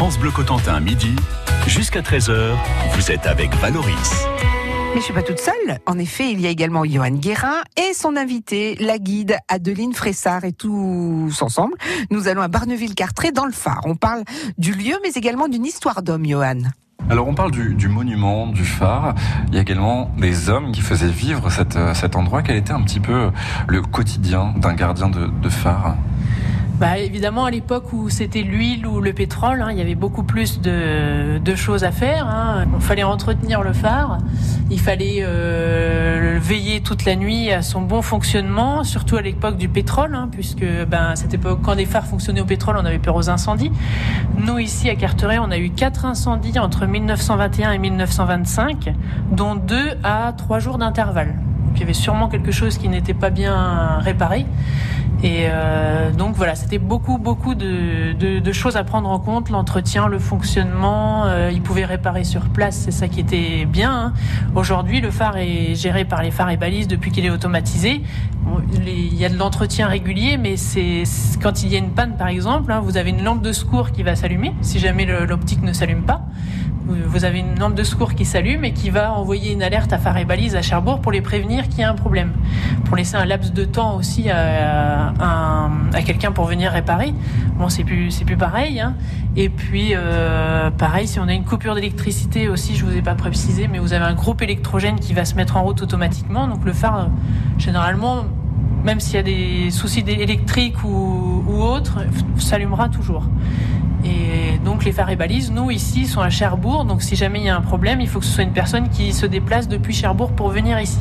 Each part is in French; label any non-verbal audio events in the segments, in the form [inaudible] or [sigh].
France Bleu Cotentin, midi, jusqu'à 13h, vous êtes avec Valoris. Mais je suis pas toute seule. En effet, il y a également Johan Guérin et son invité, la guide Adeline Fressard. Et tous ensemble, nous allons à Barneville-Cartré dans le phare. On parle du lieu, mais également d'une histoire d'homme, Johan. Alors on parle du, monument, du phare. Il y a également des hommes qui faisaient vivre cet endroit. Quel était un petit peu le quotidien d'un gardien de phare bah, évidemment, à l'époque où c'était l'huile ou le pétrole, hein, il y avait beaucoup plus de, choses à faire. Hein. Il fallait entretenir le phare, il fallait euh, veiller toute la nuit à son bon fonctionnement, surtout à l'époque du pétrole, hein, puisque ben, cette époque, quand les phares fonctionnaient au pétrole, on avait peur aux incendies. Nous, ici à Carteret, on a eu quatre incendies entre 1921 et 1925, dont deux à trois jours d'intervalle. il y avait sûrement quelque chose qui n'était pas bien réparé. Et euh, donc voilà, c'était beaucoup, beaucoup de, de, de, choses à prendre en compte, l'entretien, le fonctionnement. Euh, ils pouvaient réparer sur place, c'est ça qui était bien. Hein. Aujourd'hui, le phare est géré par les phares et balises depuis qu'il est automatisé. il y a de l'entretien régulier, mais c'est quand il y a une panne, par exemple, hein, vous avez une lampe de secours qui va s'allumer si jamais l'optique ne s'allume pas vous avez une lampe de secours qui s'allume et qui va envoyer une alerte à phare et balise à Cherbourg pour les prévenir qu'il y a un problème. Pour laisser un laps de temps aussi à, quelqu'un pour venir réparer. Bon, c'est plus, pareil. Hein. Et puis, euh, pareil, si on a une coupure d'électricité aussi, je vous ai pas précisé, mais vous avez un groupe électrogène qui va se mettre en route automatiquement. Donc le phare, généralement, même s'il y a des soucis électriques ou, autres, s'allumera toujours. Les phares et balises, nous ici, sont à Cherbourg. Donc si jamais il y a un problème, il faut que ce soit une personne qui se déplace depuis Cherbourg pour venir ici.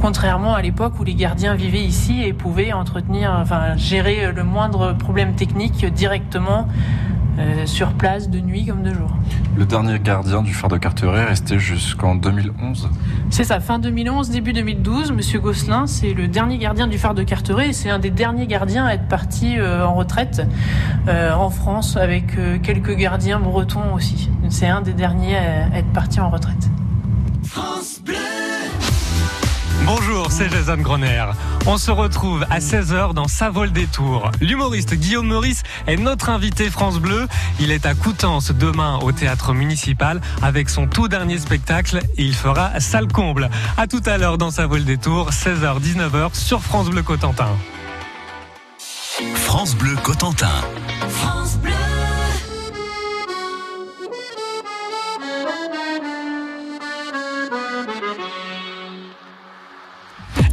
Contrairement à l'époque où les gardiens vivaient ici et pouvaient entretenir, enfin gérer le moindre problème technique directement euh, sur place de nuit comme de jour. Le dernier gardien du phare de Carteret est resté jusqu'en 2011 C'est ça, fin 2011, début 2012. Monsieur Gosselin, c'est le dernier gardien du phare de Carteret et c'est un des derniers gardiens à être parti euh, en retraite euh, en France avec quelques gardiens bretons aussi. C'est un des derniers à être parti en retraite. Bonjour, c'est Jason Groner. On se retrouve à 16h dans Sa vol des Tours. L'humoriste Guillaume Meurice est notre invité France Bleu. Il est à Coutances demain au théâtre municipal avec son tout dernier spectacle il fera salle comble. À tout à l'heure dans Sa vol des Tours, 16h 19h sur France Bleu Cotentin. France Bleu Cotentin.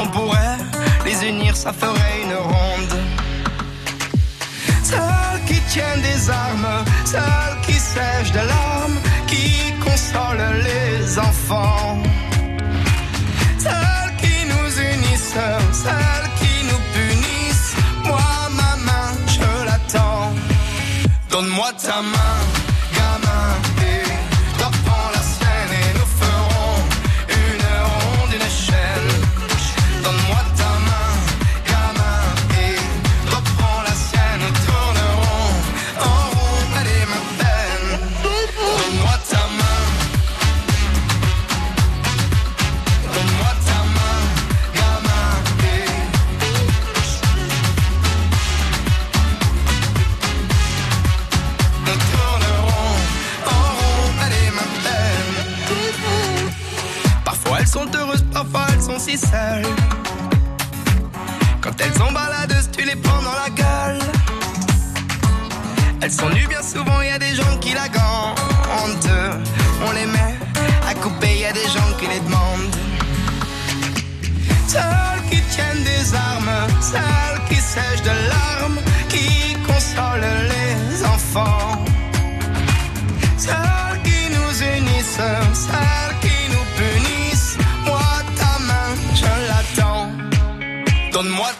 on pourrait les unir, ça ferait une ronde. Celles qui tiennent des armes, celles qui sèchent de larmes, qui consolent les enfants. Celles qui nous unissent, celles qui nous punissent. Moi, ma main, je l'attends. Donne-moi ta main. Elles sont nues bien souvent, y a des gens qui la gantent. On les met à couper, y a des gens qui les demandent. Celles qui tiennent des armes, celles qui sèchent de larmes, qui consolent les enfants. Celles qui nous unissent, celles Donne-moi ta main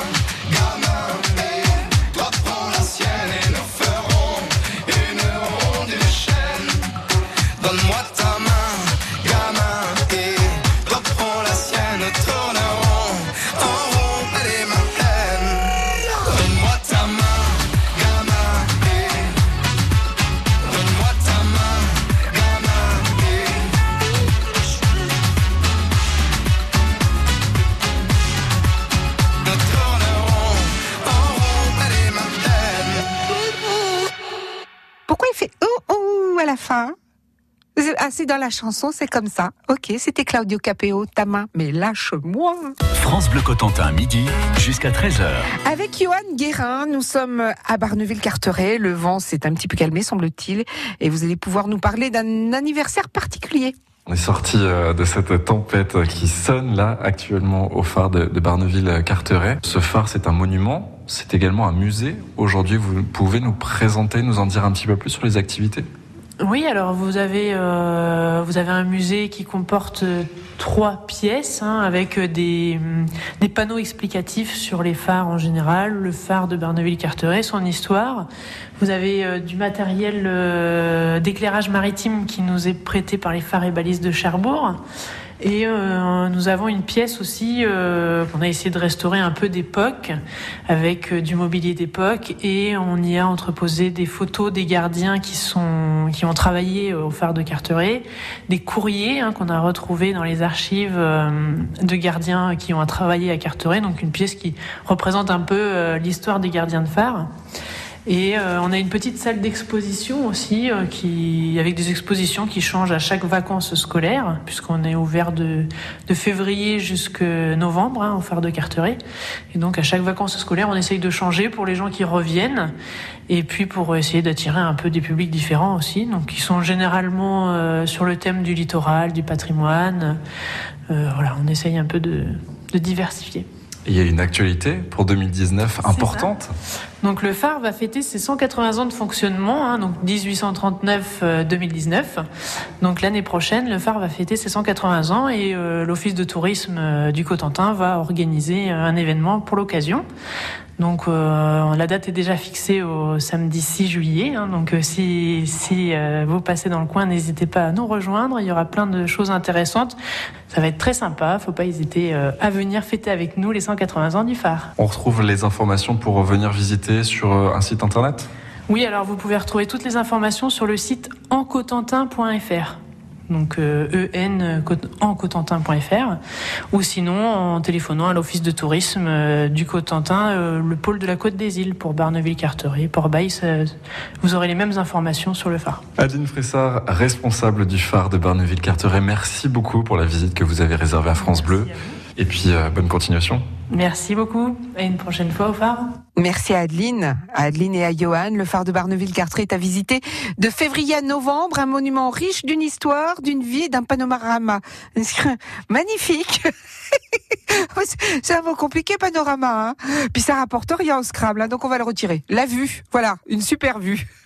c'est dans la chanson, c'est comme ça. Ok, c'était Claudio Capéo, ta main, mais lâche-moi. France Bleu Cotentin, midi jusqu'à 13h. Avec Johan Guérin, nous sommes à Barneville-Carteret. Le vent s'est un petit peu calmé, semble-t-il, et vous allez pouvoir nous parler d'un anniversaire particulier. On est sorti euh, de cette tempête qui sonne là actuellement au phare de, de Barneville-Carteret. Ce phare, c'est un monument, c'est également un musée. Aujourd'hui, vous pouvez nous présenter, nous en dire un petit peu plus sur les activités? Oui, alors vous avez euh, vous avez un musée qui comporte euh, trois pièces hein, avec euh, des hum, des panneaux explicatifs sur les phares en général, le phare de Barneville-Carteret, son histoire. Vous avez du matériel d'éclairage maritime qui nous est prêté par les phares et balises de Cherbourg. Et euh, nous avons une pièce aussi euh, qu'on a essayé de restaurer un peu d'époque, avec euh, du mobilier d'époque, et on y a entreposé des photos des gardiens qui sont qui ont travaillé au phare de Carteret, des courriers hein, qu'on a retrouvés dans les archives euh, de gardiens qui ont travaillé à Carteret, donc une pièce qui représente un peu euh, l'histoire des gardiens de phare. Et euh, on a une petite salle d'exposition aussi, euh, qui, avec des expositions qui changent à chaque vacances scolaires, puisqu'on est ouvert de, de février jusqu'à novembre hein, au phare de Carteret. Et donc à chaque vacances scolaires, on essaye de changer pour les gens qui reviennent, et puis pour essayer d'attirer un peu des publics différents aussi, donc qui sont généralement euh, sur le thème du littoral, du patrimoine. Euh, voilà, on essaye un peu de, de diversifier. Il y a une actualité pour 2019 importante. Donc le phare va fêter ses 180 ans de fonctionnement, hein, donc 1839-2019. Donc l'année prochaine, le phare va fêter ses 180 ans et euh, l'Office de tourisme euh, du Cotentin va organiser euh, un événement pour l'occasion. Donc euh, la date est déjà fixée au samedi 6 juillet. hein, donc euh, si, si euh, vous passez dans le coin, n'hésitez pas à nous rejoindre. Il y aura plein de choses intéressantes. Ça va être très sympa. Faut pas hésiter euh, à venir fêter avec nous les 180 ans du phare. On retrouve les informations pour venir visiter sur un site internet? Oui, alors vous pouvez retrouver toutes les informations sur le site encotentin.fr. Donc euh, en encotentin.fr ou sinon en téléphonant à l'office de tourisme euh, du Cotentin, euh, le pôle de la Côte des Îles pour Barneville-Carteret, Port-Bail. Vous aurez les mêmes informations sur le phare. Adeline Fressard, responsable du phare de Barneville-Carteret, merci beaucoup pour la visite que vous avez réservée à France Bleu. Et puis, euh, bonne continuation. Merci beaucoup. Et une prochaine fois au phare. Merci à Adeline, à Adeline et à Johan. Le phare de Barneville-Carteret est à visiter de février à novembre, un monument riche d'une histoire, d'une vie et d'un panorama. [laughs] Magnifique [laughs] C'est un mot compliqué, panorama. Hein Puis ça rapporte rien au Scrabble, hein, donc on va le retirer. La vue, voilà, une super vue.